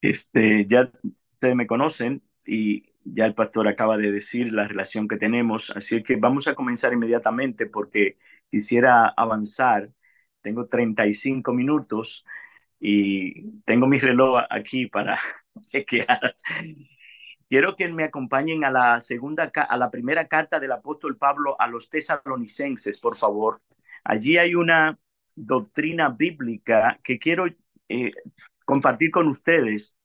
Este, ya ustedes me conocen y ya el pastor acaba de decir la relación que tenemos, así que vamos a comenzar inmediatamente porque quisiera avanzar. Tengo 35 minutos y tengo mi reloj aquí para chequear. Quiero que me acompañen a la segunda, a la primera carta del apóstol Pablo a los tesalonicenses, por favor. Allí hay una doctrina bíblica que quiero eh, compartir con ustedes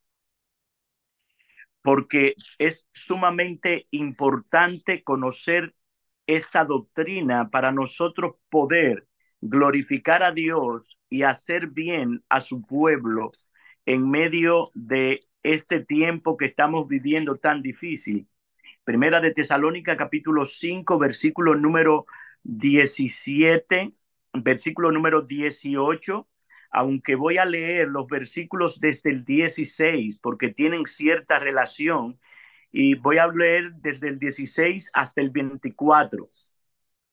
porque es sumamente importante conocer esta doctrina para nosotros poder glorificar a Dios y hacer bien a su pueblo en medio de este tiempo que estamos viviendo tan difícil. Primera de Tesalónica capítulo 5 versículo número 17, versículo número 18 aunque voy a leer los versículos desde el 16 porque tienen cierta relación y voy a leer desde el 16 hasta el 24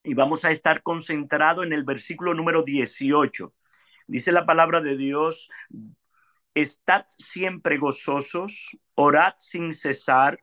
y vamos a estar concentrado en el versículo número 18. Dice la palabra de Dios, estad siempre gozosos, orad sin cesar,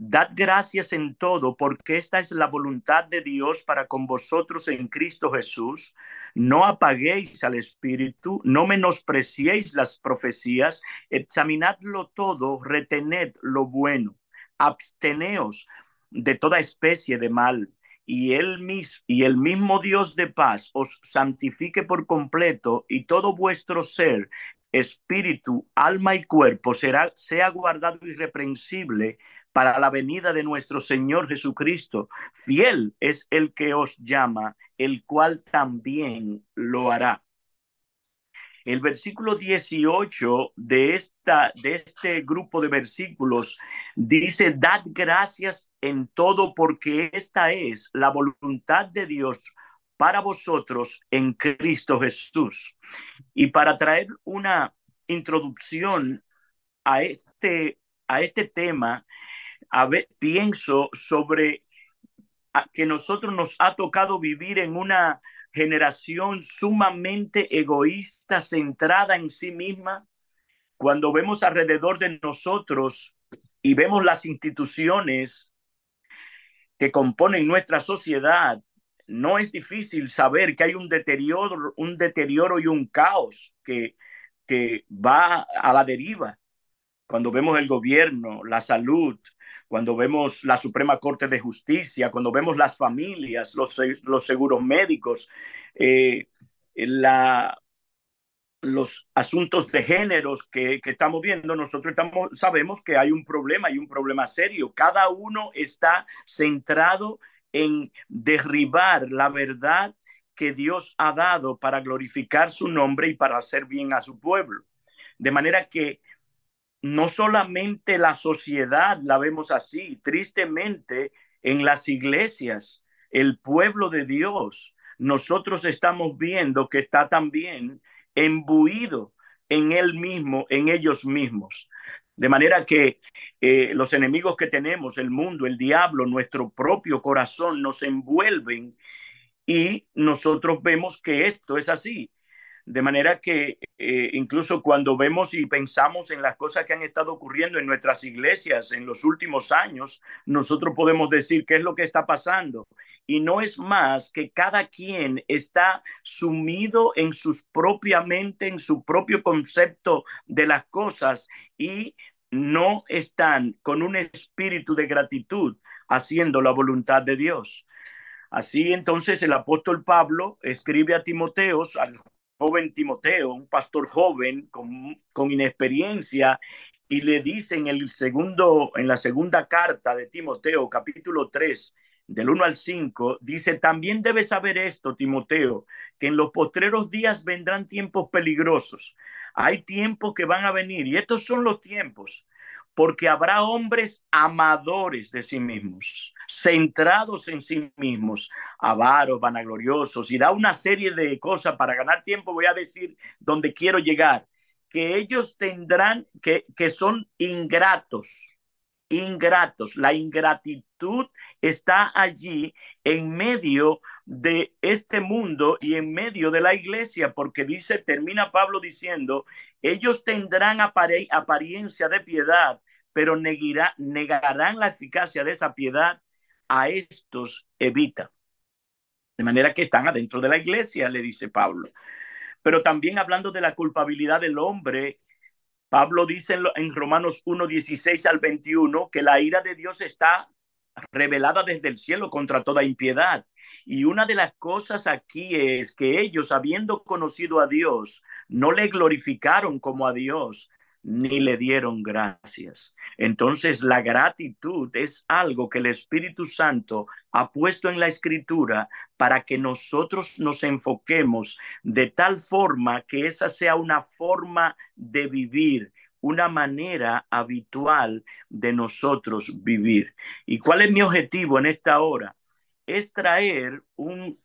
Dad gracias en todo, porque esta es la voluntad de Dios para con vosotros en Cristo Jesús. No apaguéis al Espíritu, no menospreciéis las profecías, examinadlo todo, retened lo bueno, absteneos de toda especie de mal. Y el, y el mismo Dios de paz os santifique por completo y todo vuestro ser, espíritu, alma y cuerpo será, sea guardado irreprensible para la venida de nuestro Señor Jesucristo. Fiel es el que os llama, el cual también lo hará. El versículo 18 de, esta, de este grupo de versículos dice, dad gracias en todo porque esta es la voluntad de Dios para vosotros en Cristo Jesús. Y para traer una introducción a este, a este tema, a ver, pienso sobre que nosotros nos ha tocado vivir en una generación sumamente egoísta, centrada en sí misma. Cuando vemos alrededor de nosotros y vemos las instituciones que componen nuestra sociedad, no es difícil saber que hay un deterioro, un deterioro y un caos que, que va a la deriva. Cuando vemos el gobierno, la salud, cuando vemos la Suprema Corte de Justicia, cuando vemos las familias, los, los seguros médicos, eh, la, los asuntos de géneros que, que, estamos viendo, nosotros estamos, sabemos que hay un problema, hay un problema serio. Cada uno está centrado en derribar la verdad que Dios ha dado para glorificar su nombre y para hacer bien a su pueblo. De manera que no solamente la sociedad la vemos así, tristemente en las iglesias, el pueblo de Dios, nosotros estamos viendo que está también embuido en él mismo, en ellos mismos. De manera que eh, los enemigos que tenemos, el mundo, el diablo, nuestro propio corazón, nos envuelven y nosotros vemos que esto es así. De manera que eh, incluso cuando vemos y pensamos en las cosas que han estado ocurriendo en nuestras iglesias en los últimos años, nosotros podemos decir qué es lo que está pasando. Y no es más que cada quien está sumido en su propia mente, en su propio concepto de las cosas y no están con un espíritu de gratitud haciendo la voluntad de Dios. Así entonces el apóstol Pablo escribe a Timoteos, al joven Timoteo, un pastor joven con, con inexperiencia, y le dice en, el segundo, en la segunda carta de Timoteo, capítulo 3, del 1 al 5, dice, también debes saber esto, Timoteo, que en los postreros días vendrán tiempos peligrosos. Hay tiempos que van a venir y estos son los tiempos porque habrá hombres amadores de sí mismos, centrados en sí mismos, avaros, vanagloriosos, y da una serie de cosas para ganar tiempo, voy a decir donde quiero llegar, que ellos tendrán, que, que son ingratos, ingratos. La ingratitud está allí en medio de este mundo y en medio de la iglesia, porque dice, termina Pablo diciendo Ellos tendrán apariencia de piedad, pero negarán la eficacia de esa piedad. A estos evita. De manera que están adentro de la iglesia, le dice Pablo. Pero también hablando de la culpabilidad del hombre, Pablo dice en Romanos 1, 16 al 21 que la ira de Dios está revelada desde el cielo contra toda impiedad. Y una de las cosas aquí es que ellos, habiendo conocido a Dios, no le glorificaron como a Dios, ni le dieron gracias. Entonces la gratitud es algo que el Espíritu Santo ha puesto en la escritura para que nosotros nos enfoquemos de tal forma que esa sea una forma de vivir, una manera habitual de nosotros vivir. ¿Y cuál es mi objetivo en esta hora? Es traer un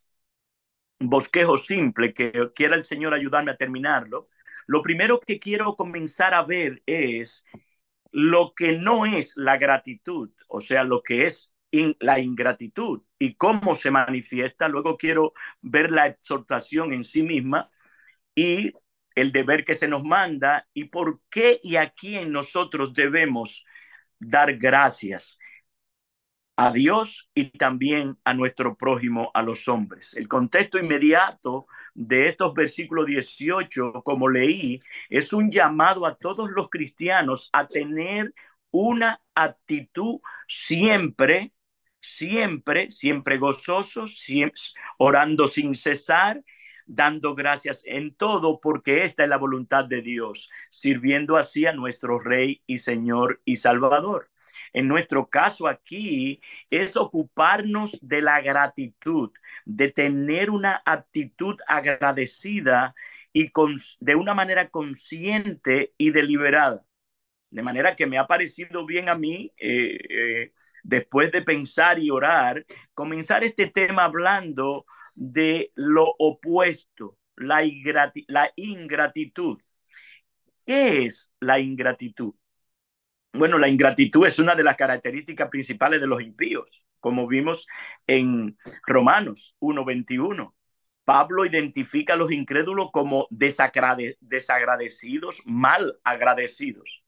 bosquejo simple que quiera el Señor ayudarme a terminarlo. Lo primero que quiero comenzar a ver es lo que no es la gratitud, o sea, lo que es la ingratitud y cómo se manifiesta. Luego quiero ver la exhortación en sí misma y el deber que se nos manda y por qué y a quién nosotros debemos dar gracias a Dios y también a nuestro prójimo, a los hombres. El contexto inmediato de estos versículos 18, como leí, es un llamado a todos los cristianos a tener una actitud siempre, siempre, siempre gozosos, siempre, orando sin cesar dando gracias en todo, porque esta es la voluntad de Dios, sirviendo así a nuestro Rey y Señor y Salvador. En nuestro caso aquí es ocuparnos de la gratitud, de tener una actitud agradecida y de una manera consciente y deliberada. De manera que me ha parecido bien a mí, eh, eh, después de pensar y orar, comenzar este tema hablando de lo opuesto, la, la ingratitud. ¿Qué es la ingratitud? Bueno, la ingratitud es una de las características principales de los impíos, como vimos en Romanos 1.21. Pablo identifica a los incrédulos como desagradecidos, mal agradecidos.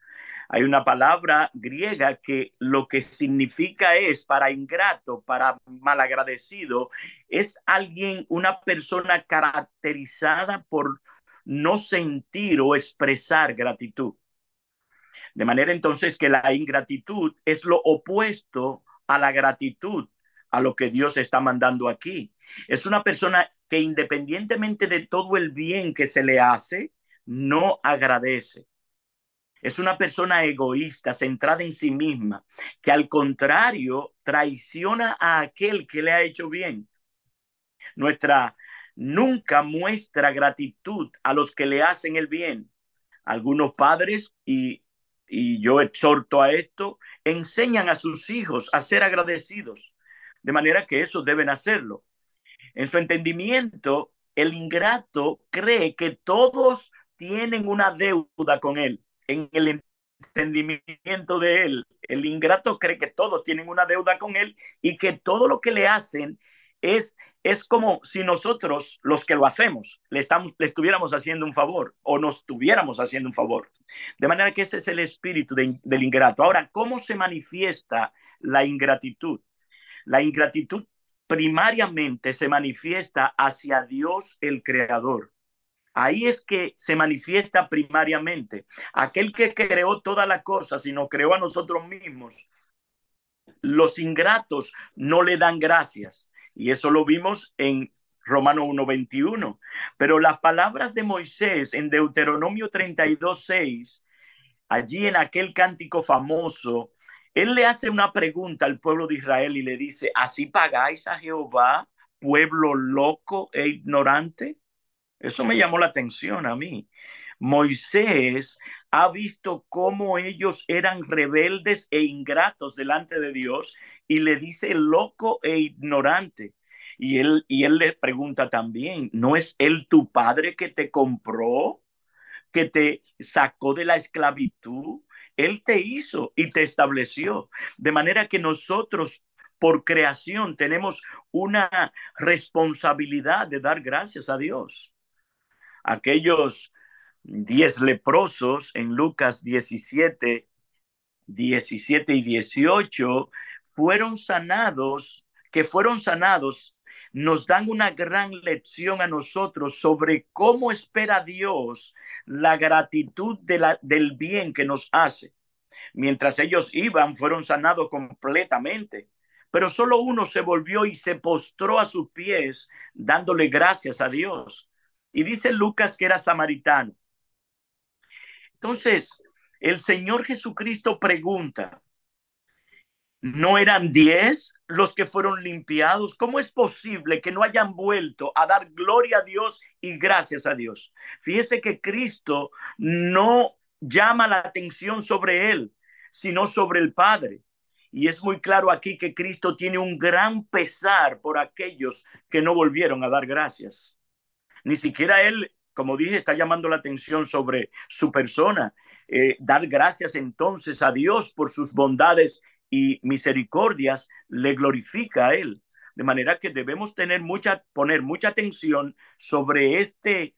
Hay una palabra griega que lo que significa es para ingrato, para malagradecido, es alguien, una persona caracterizada por no sentir o expresar gratitud. De manera entonces que la ingratitud es lo opuesto a la gratitud, a lo que Dios está mandando aquí. Es una persona que independientemente de todo el bien que se le hace, no agradece. Es una persona egoísta, centrada en sí misma, que al contrario traiciona a aquel que le ha hecho bien. Nuestra nunca muestra gratitud a los que le hacen el bien. Algunos padres, y, y yo exhorto a esto, enseñan a sus hijos a ser agradecidos, de manera que esos deben hacerlo. En su entendimiento, el ingrato cree que todos tienen una deuda con él en el entendimiento de él. El ingrato cree que todos tienen una deuda con él y que todo lo que le hacen es, es como si nosotros, los que lo hacemos, le, estuviéramos haciendo un favor o nos estuviéramos haciendo un favor. De manera que ese es el espíritu del ingrato. Ahora, ¿cómo se manifiesta la ingratitud? La ingratitud primariamente se manifiesta hacia Dios el Creador. Ahí es que se manifiesta primariamente. Aquel que creó todas las cosas y nos creó a nosotros mismos, los ingratos no le dan gracias. Y eso lo vimos en Romano 1.21. Pero las palabras de Moisés en Deuteronomio 32.6, allí en aquel cántico famoso, él le hace una pregunta al pueblo de Israel y le dice, ¿así pagáis a Jehová, pueblo loco e ignorante? Eso me llamó la atención a mí. Moisés ha visto cómo ellos eran rebeldes e ingratos delante de Dios y le dice loco e ignorante. Y él, y él le pregunta también, ¿no es él tu padre que te compró, que te sacó de la esclavitud? Él te hizo y te estableció. De manera que nosotros por creación tenemos una responsabilidad de dar gracias a Dios aquellos diez leprosos en Lucas 17, 17 y 18 fueron sanados, que fueron sanados, nos dan una gran lección a nosotros sobre cómo espera Dios la gratitud de la, del bien que nos hace. Mientras ellos iban, fueron sanados completamente, pero solo uno se volvió y se postró a sus pies dándole gracias a Dios. Y dice Lucas que era samaritano. Entonces, el Señor Jesucristo pregunta, ¿no eran diez los que fueron limpiados? ¿Cómo es posible que no hayan vuelto a dar gloria a Dios y gracias a Dios? Fíjese que Cristo no llama la atención sobre él, sino sobre el Padre. Y es muy claro aquí que Cristo tiene un gran pesar por aquellos que no volvieron a dar gracias. Ni siquiera él como dije, está llamando la atención sobre su persona. Eh, dar gracias entonces a Dios por sus bondades y misericordias le glorifica a Él. De manera que debemos tener mucha, poner mucha atención sobre este,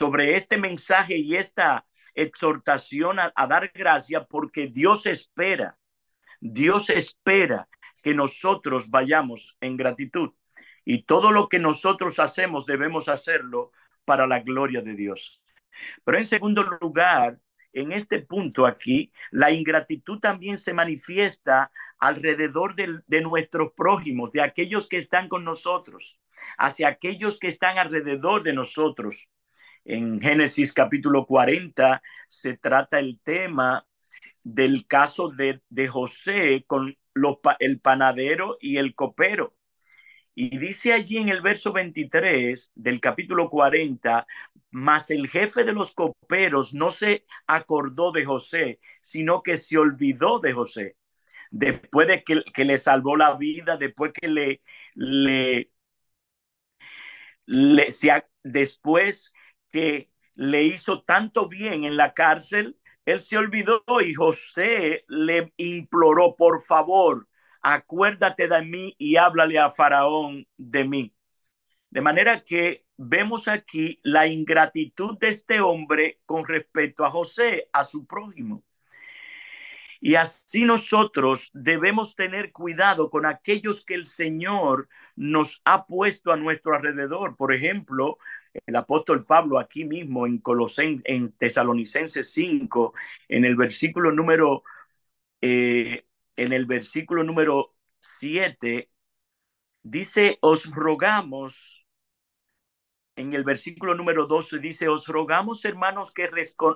sobre este mensaje y esta exhortación a, a dar gracias porque Dios espera, Dios espera que nosotros vayamos en gratitud. Y todo lo que nosotros hacemos debemos hacerlo para la gloria de Dios. Pero en segundo lugar, en este punto aquí, la ingratitud también se manifiesta alrededor de, nuestros prójimos, de aquellos que están con nosotros, hacia aquellos que están alrededor de nosotros. En Génesis capítulo 40 se trata el tema del caso de, José con el panadero y el copero. Y dice allí en el verso 23 del capítulo 40, mas el jefe de los coperos no se acordó de José, sino que se olvidó de José. Después de que, que le salvó la vida, después que le, le, le se, después que le hizo tanto bien en la cárcel, él se olvidó y José le imploró, por favor, acuérdate de mí y háblale a Faraón de mí. De manera que vemos aquí la ingratitud de este hombre con respecto a José, a su prójimo. Y así nosotros debemos tener cuidado con aquellos que el Señor nos ha puesto a nuestro alrededor. Por ejemplo, el apóstol Pablo aquí mismo en Colosen, en Tesalonicenses 5, en el versículo número eh, en el versículo número 7, dice, os rogamos, en el versículo número 12 dice, os rogamos hermanos que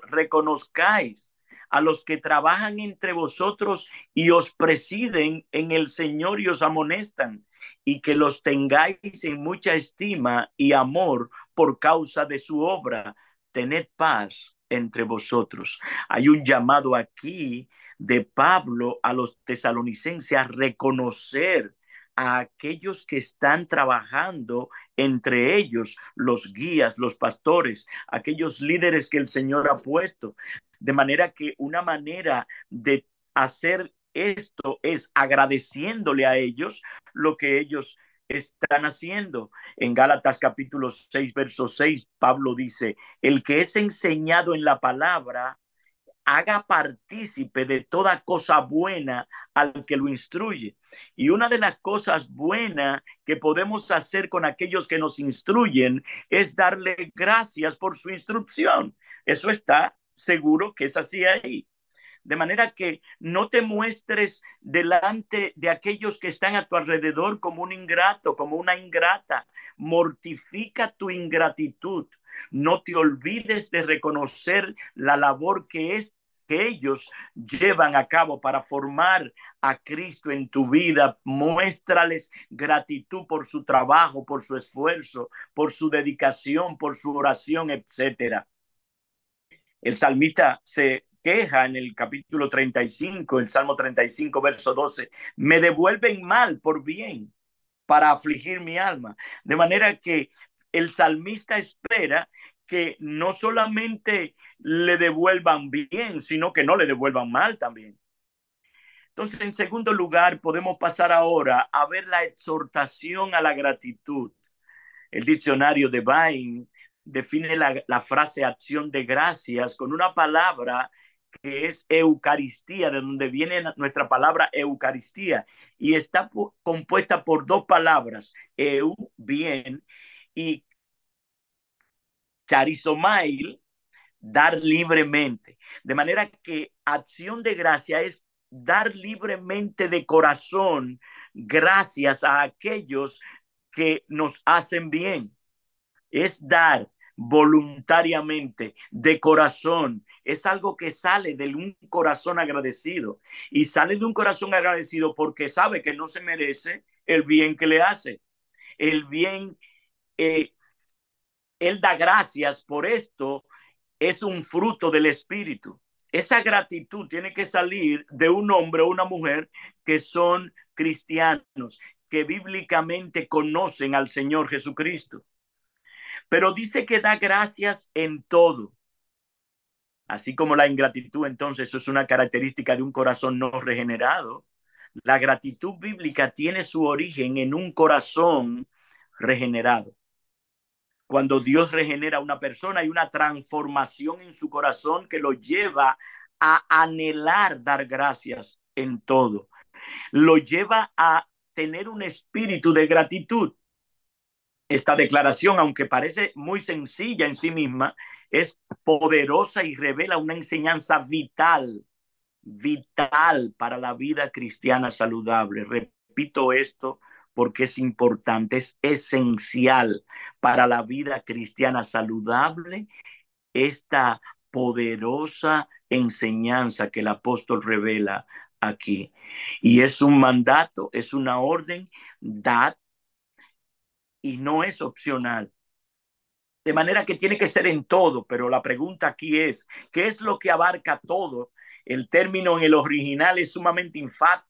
reconozcáis a los que trabajan entre vosotros y os presiden en el Señor y os amonestan, y que los tengáis en mucha estima y amor por causa de su obra. Tened paz entre vosotros. Hay un llamado aquí de Pablo a los tesalonicenses a reconocer a aquellos que están trabajando, entre ellos los guías, los pastores, aquellos líderes que el Señor ha puesto. De manera que una manera de hacer esto es agradeciéndole a ellos lo que ellos están haciendo. En Gálatas capítulo 6, verso 6, Pablo dice, el que es enseñado en la palabra, haga partícipe de toda cosa buena al que lo instruye. Y una de las cosas buenas que podemos hacer con aquellos que nos instruyen es darle gracias por su instrucción. Eso está seguro que es así ahí. De manera que no te muestres delante de aquellos que están a tu alrededor como un ingrato, como una ingrata. Mortifica tu ingratitud. No te olvides de reconocer la labor que es que ellos llevan a cabo para formar a Cristo en tu vida. Muéstrales gratitud por su trabajo, por su esfuerzo, por su dedicación, por su oración, etcétera. El salmista se queja en el capítulo 35, el Salmo 35, verso 12, me devuelven mal por bien para afligir mi alma. De manera que el salmista espera que no solamente le devuelvan bien, sino que no le devuelvan mal también. Entonces, en segundo lugar, podemos pasar ahora a ver la exhortación a la gratitud. El diccionario de Bain define la, la frase acción de gracias con una palabra que es Eucaristía, de donde viene nuestra palabra Eucaristía, y está compuesta por dos palabras, eu, bien, y charizomail, dar libremente. De manera que acción de gracia es dar libremente de corazón gracias a aquellos que nos hacen bien. Es dar voluntariamente, de corazón. Es algo que sale de un corazón agradecido. Y sale de un corazón agradecido porque sabe que no se merece el bien que le hace. El bien, eh, Él da gracias por esto, es un fruto del Espíritu. Esa gratitud tiene que salir de un hombre o una mujer que son cristianos, que bíblicamente conocen al Señor Jesucristo. Pero dice que da gracias en todo. Así como la ingratitud, entonces, es una característica de un corazón no regenerado. La gratitud bíblica tiene su origen en un corazón regenerado. Cuando Dios regenera a una persona, hay una transformación en su corazón que lo lleva a anhelar dar gracias en todo. Lo lleva a tener un espíritu de gratitud esta declaración, aunque parece muy sencilla en sí misma, es poderosa y revela una enseñanza vital, vital para la vida cristiana saludable. Repito esto porque es importante, es esencial para la vida cristiana saludable esta poderosa enseñanza que el apóstol revela aquí. Y es un mandato, es una orden, dad y no es opcional. De manera que tiene que ser en todo, pero la pregunta aquí es, ¿qué es lo que abarca todo? El término en el original es sumamente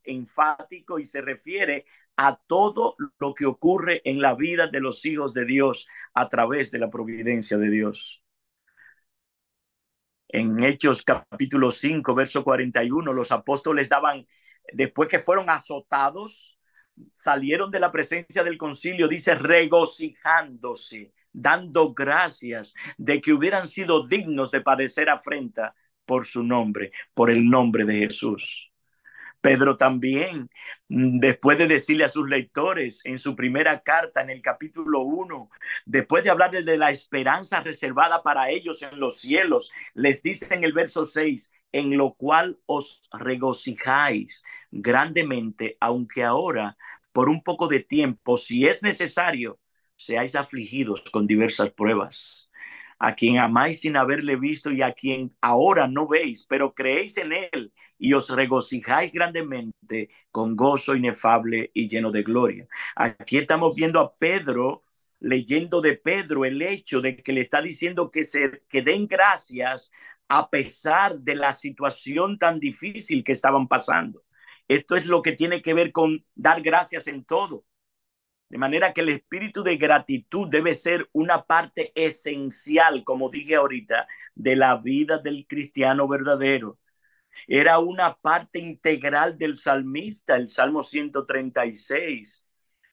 enfático y se refiere a todo lo que ocurre en la vida de los hijos de Dios a través de la providencia de Dios. En Hechos capítulo 5, verso 41, los apóstoles daban, después que fueron azotados, salieron de la presencia del concilio, dice, regocijándose, dando gracias de que hubieran sido dignos de padecer afrenta por su nombre, por el nombre de Jesús. Pedro también, mm, después de decirle a sus lectores en su primera carta, en el capítulo 1, después de hablarles de la esperanza reservada para ellos en los cielos, les dice en el verso 6, en lo cual os regocijáis grandemente, aunque ahora, por un poco de tiempo, si es necesario, seáis afligidos con diversas pruebas. A quien amáis sin haberle visto y a quien ahora no veis, pero creéis en él y os regocijáis grandemente con gozo inefable y lleno de gloria. Aquí estamos viendo a Pedro leyendo de Pedro el hecho de que le está diciendo que se que den gracias a pesar de la situación tan difícil que estaban pasando. Esto es lo que tiene que ver con dar gracias en todo. De manera que el espíritu de gratitud debe ser una parte esencial, como dije ahorita, de la vida del cristiano verdadero. Era una parte integral del salmista, el Salmo 136,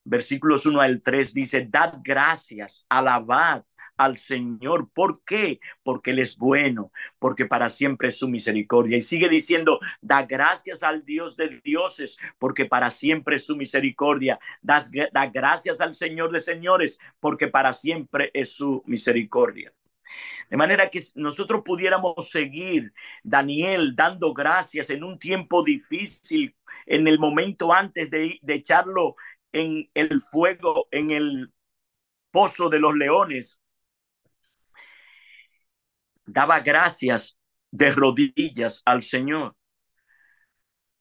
versículos 1 al 3 dice, dad gracias, alabad al Señor. ¿Por qué? Porque Él es bueno, porque para siempre es su misericordia. Y sigue diciendo, da gracias al Dios de dioses, porque para siempre es su misericordia. Da, da gracias al Señor de señores, porque para siempre es su misericordia. De manera que nosotros pudiéramos seguir, Daniel, dando gracias en un tiempo difícil, en el momento antes de echarlo en el fuego, en el pozo de los leones, daba gracias de rodillas al Señor.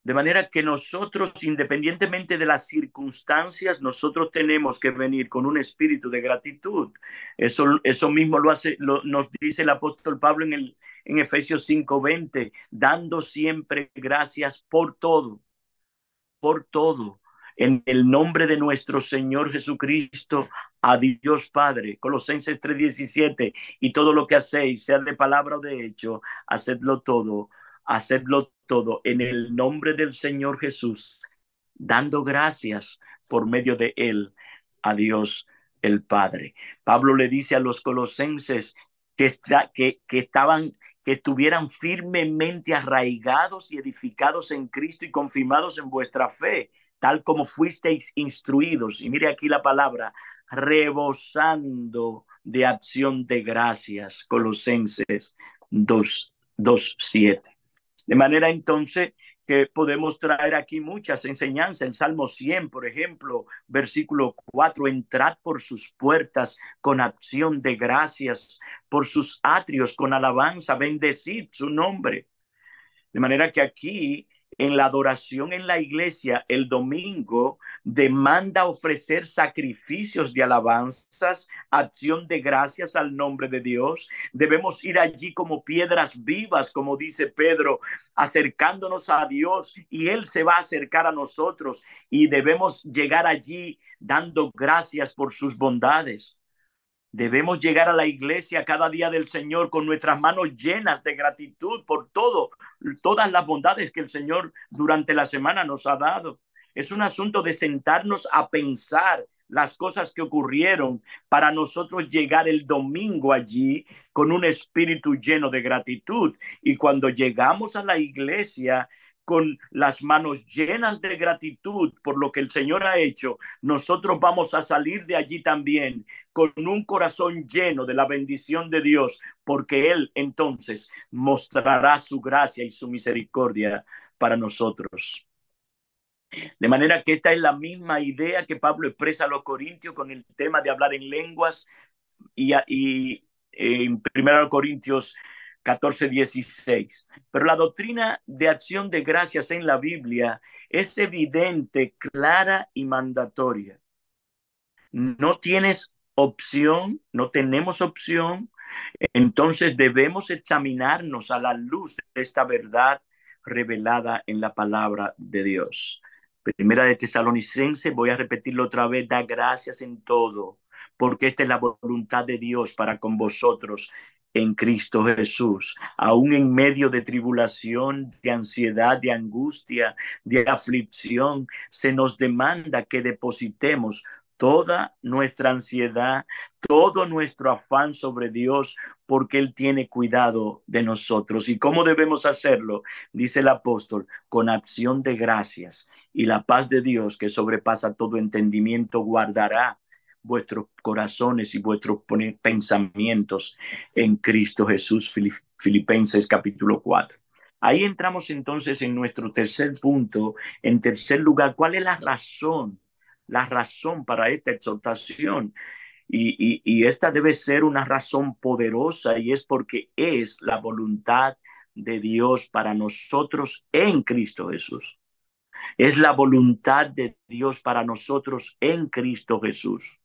De manera que nosotros, independientemente de las circunstancias, nosotros tenemos que venir con un espíritu de gratitud. Eso, eso mismo lo hace, nos dice el apóstol Pablo en, el, en Efesios 5:20, dando siempre gracias por todo, por todo, en el nombre de nuestro Señor Jesucristo, a Dios Padre. Colosenses 3:17, y todo lo que hacéis, sea de palabra o de hecho, hacedlo todo, hacedlo todo en el nombre del Señor Jesús, dando gracias por medio de Él a Dios el Padre. Pablo le dice a los colosenses que, que, que estaban que estuvieran firmemente arraigados y edificados en Cristo y confirmados en vuestra fe, tal como fuisteis instruidos. Y mire aquí la palabra, rebosando de acción de gracias, Colosenses 2, 2 7. De manera entonces que podemos traer aquí muchas enseñanzas. En Salmo 100, por ejemplo, versículo 4, entrad por sus puertas con acción de gracias, por sus atrios con alabanza, bendecid su nombre. De manera que aquí en la adoración en la iglesia el domingo demanda ofrecer sacrificios de alabanzas, acción de gracias al nombre de Dios. Debemos ir allí como piedras vivas, como dice Pedro, acercándonos a Dios y Él se va a acercar a nosotros y debemos llegar allí dando gracias por sus bondades. Debemos llegar a la iglesia cada día del Señor con nuestras manos llenas de gratitud por todo, todas las bondades que el Señor durante la semana nos ha dado. Es un asunto de sentarnos a pensar las cosas que ocurrieron para nosotros llegar el domingo allí con un espíritu lleno de gratitud. Y cuando llegamos a la iglesia, con las manos llenas de gratitud por lo que el Señor ha hecho, nosotros vamos a salir de allí también con un corazón lleno de la bendición de Dios, porque Él entonces mostrará su gracia y su misericordia para nosotros. De manera que esta es la misma idea que Pablo expresa a los corintios con el tema de hablar en lenguas y, y en 1 Corintios 14, 16. Pero la doctrina de acción de gracias en la Biblia es evidente, clara y mandatoria. No tienes opción, no tenemos opción, entonces debemos examinarnos a la luz de esta verdad revelada en la palabra de Dios. Primera de Tesalonicense, voy a repetirlo otra vez, da gracias en todo, porque esta es la voluntad de Dios para con vosotros en Cristo Jesús, aún en medio de tribulación, de ansiedad, de angustia, de aflicción, se nos demanda que depositemos toda nuestra ansiedad, todo nuestro afán sobre Dios, porque Él tiene cuidado de nosotros. ¿Y cómo debemos hacerlo? Dice el apóstol, con acción de gracias. Y la paz de Dios, que sobrepasa todo entendimiento, guardará vuestros corazones y vuestros pensamientos en Cristo Jesús. Filipenses capítulo 4. Ahí entramos entonces en nuestro tercer punto. En tercer lugar, ¿cuál es la razón? La razón para esta exhortación. Y, y, esta debe ser una razón poderosa y es porque es la voluntad de Dios para nosotros en Cristo Jesús. Es la voluntad de Dios para nosotros en Cristo Jesús.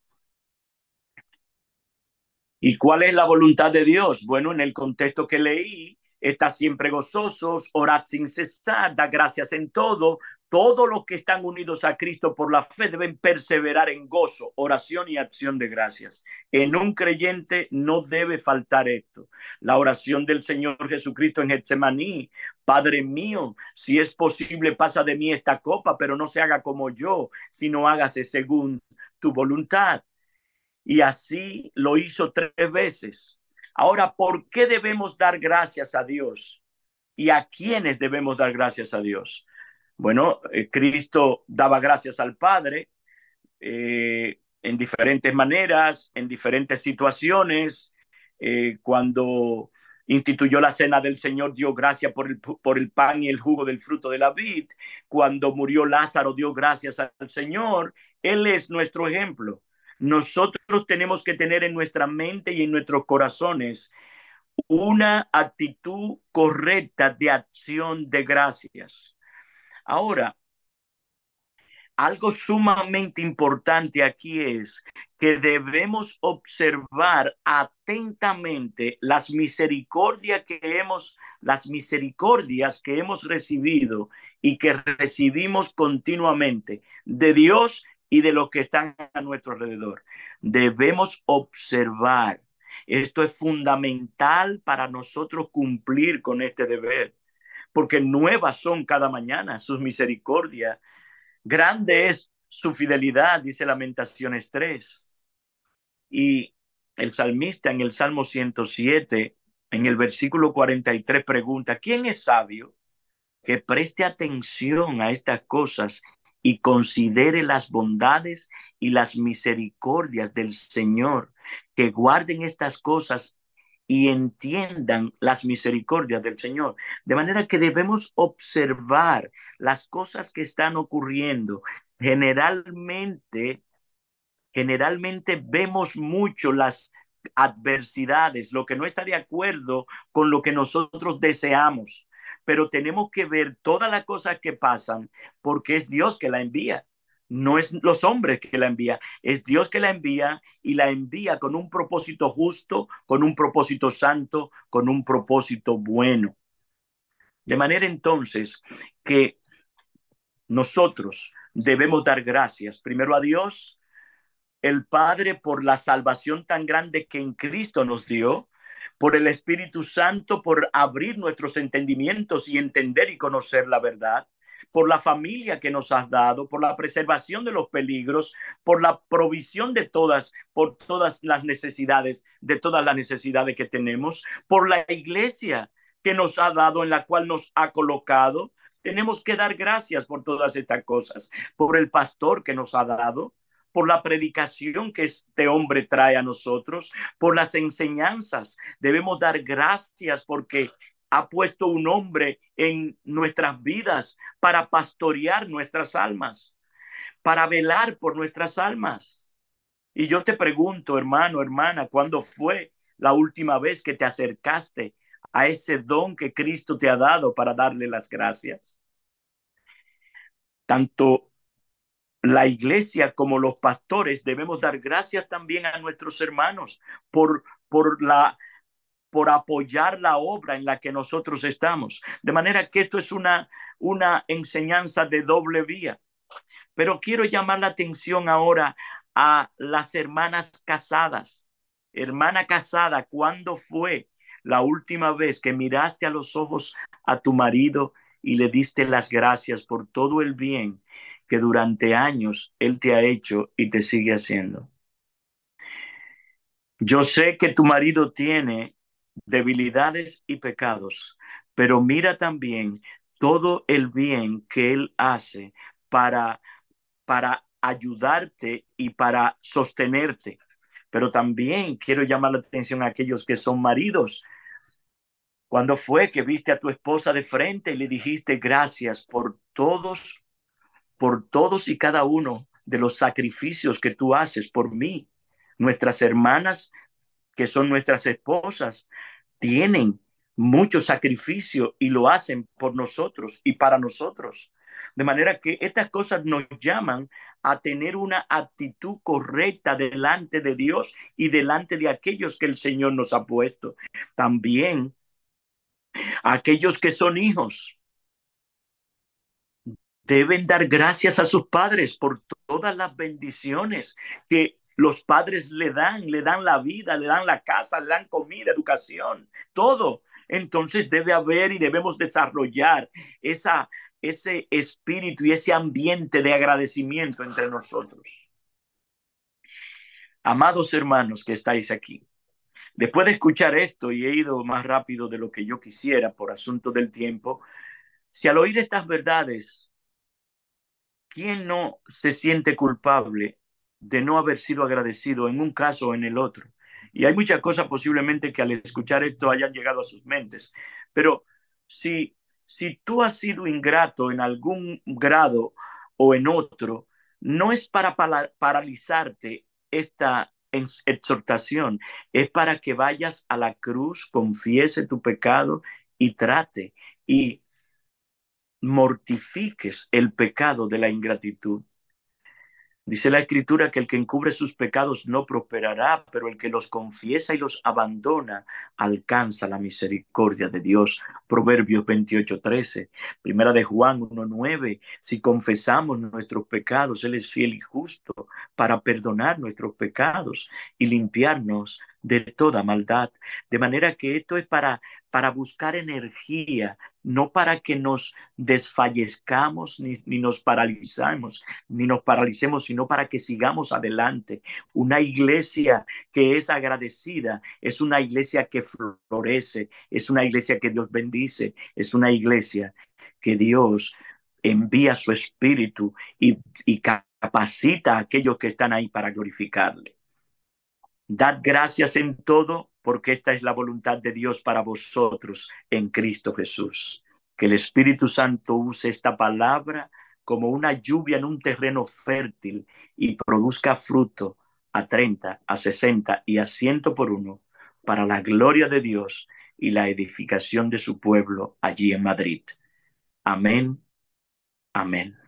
¿Y cuál es la voluntad de Dios? Bueno, en el contexto que leí, está siempre gozosos, orad sin cesar, da gracias en todo. Todos los que están unidos a Cristo por la fe deben perseverar en gozo, oración y acción de gracias. En un creyente no debe faltar esto. La oración del Señor Jesucristo en Getsemaní, Padre mío, si es posible, pasa de mí esta copa, pero no se haga como yo, sino hágase según tu voluntad y así lo hizo tres veces. Ahora, ¿por qué debemos dar gracias a Dios? ¿Y a quiénes debemos dar gracias a Dios? Bueno, eh, Cristo daba gracias al Padre eh, en diferentes maneras, en diferentes situaciones. Eh, cuando instituyó la cena del Señor, dio gracias por el, por el pan y el jugo del fruto de la vid. Cuando murió Lázaro, dio gracias al Señor. Él es nuestro ejemplo nosotros tenemos que tener en nuestra mente y en nuestros corazones una actitud correcta de acción de gracias. Ahora, algo sumamente importante aquí es que debemos observar atentamente las misericordias que hemos las misericordias que hemos recibido y que recibimos continuamente de Dios y de los que están a nuestro alrededor. Debemos observar. Esto es fundamental para nosotros cumplir con este deber, porque nuevas son cada mañana sus misericordias. Grande es su fidelidad, dice Lamentaciones 3. Y el salmista en el Salmo 107, en el versículo 43, pregunta, ¿quién es sabio? Que preste atención a estas cosas y considere las bondades y las misericordias del Señor, que guarden estas cosas y entiendan las misericordias del Señor. De manera que debemos observar las cosas que están ocurriendo. Generalmente, generalmente vemos mucho las adversidades, lo que no está de acuerdo con lo que nosotros deseamos, pero tenemos que ver todas las cosas que pasan porque es Dios que la envía. No es los hombres que la envía, es Dios que la envía y la envía con un propósito justo, con un propósito santo, con un propósito bueno. De manera entonces que nosotros debemos dar gracias primero a Dios, el Padre, por la salvación tan grande que en Cristo nos dio, por el Espíritu Santo, por abrir nuestros entendimientos y entender y conocer la verdad, por la familia que nos has dado, por la preservación de los peligros, por la provisión de todas, por todas las necesidades, de todas las necesidades que tenemos, por la iglesia que nos ha dado, en la cual nos ha colocado. Tenemos que dar gracias por todas estas cosas, por el pastor que nos ha dado, por la predicación que este hombre trae a nosotros, por las enseñanzas. Debemos dar gracias porque ha puesto un hombre en nuestras vidas para pastorear nuestras almas, para velar por nuestras almas. Y yo te pregunto, hermano, hermana, ¿cuándo fue la última vez que te acercaste a ese don que Cristo te ha dado para darle las gracias? Tanto la iglesia como los pastores debemos dar gracias también a nuestros hermanos por, por la por apoyar la obra en la que nosotros estamos. De manera que esto es una, una enseñanza de doble vía. Pero quiero llamar la atención ahora a las hermanas casadas. Hermana casada, ¿cuándo fue la última vez que miraste a los ojos a tu marido y le diste las gracias por todo el bien que durante años él te ha hecho y te sigue haciendo? Yo sé que tu marido tiene debilidades y pecados, pero mira también todo el bien que Él hace para, para ayudarte y para sostenerte. Pero también quiero llamar la atención a aquellos que son maridos. ¿Cuándo fue que viste a tu esposa de frente y le dijiste gracias por todos, por todos y cada uno de los sacrificios que tú haces por mí? Nuestras hermanas que son nuestras esposas, tienen mucho sacrificio y lo hacen por nosotros y para nosotros. De manera que estas cosas nos llaman a tener una actitud correcta delante de Dios y delante de aquellos que el Señor nos ha puesto. También aquellos que son hijos deben dar gracias a sus padres por todas las bendiciones que los padres le dan, le dan la vida, le dan la casa, le dan comida, educación, todo. Entonces debe haber y debemos desarrollar esa, ese espíritu y ese ambiente de agradecimiento entre nosotros. Amados hermanos que estáis aquí, después de escuchar esto y he ido más rápido de lo que yo quisiera por asunto del tiempo, si al oír estas verdades, ¿quién no se siente culpable de no haber sido agradecido en un caso o en el otro. Y hay muchas cosas posiblemente que al escuchar esto hayan llegado a sus mentes. Pero si, si tú has sido ingrato en algún grado o en otro, no es para paralizarte esta exhortación, es para que vayas a la cruz, confiese tu pecado y trate y mortifiques el pecado de la ingratitud. Dice la escritura que el que encubre sus pecados no prosperará, pero el que los confiesa y los abandona alcanza la misericordia de Dios. Proverbios 28, 13. Primera de Juan 1, 9. Si confesamos nuestros pecados, Él es fiel y justo para perdonar nuestros pecados y limpiarnos de toda maldad. De manera que esto es para, para buscar energía no para que nos desfallezcamos ni, ni nos paralizamos, ni nos paralicemos, sino para que sigamos adelante. Una iglesia que es agradecida es una iglesia que florece, es una iglesia que Dios bendice, es una iglesia que Dios envía su espíritu y, y capacita a aquellos que están ahí para glorificarle. Dad gracias en todo porque esta es la voluntad de Dios para vosotros en Cristo Jesús. Que el Espíritu Santo use esta palabra como una lluvia en un terreno fértil y produzca fruto a 30, a 60 y a 100 por uno para la gloria de Dios y la edificación de su pueblo allí en Madrid. Amén. Amén.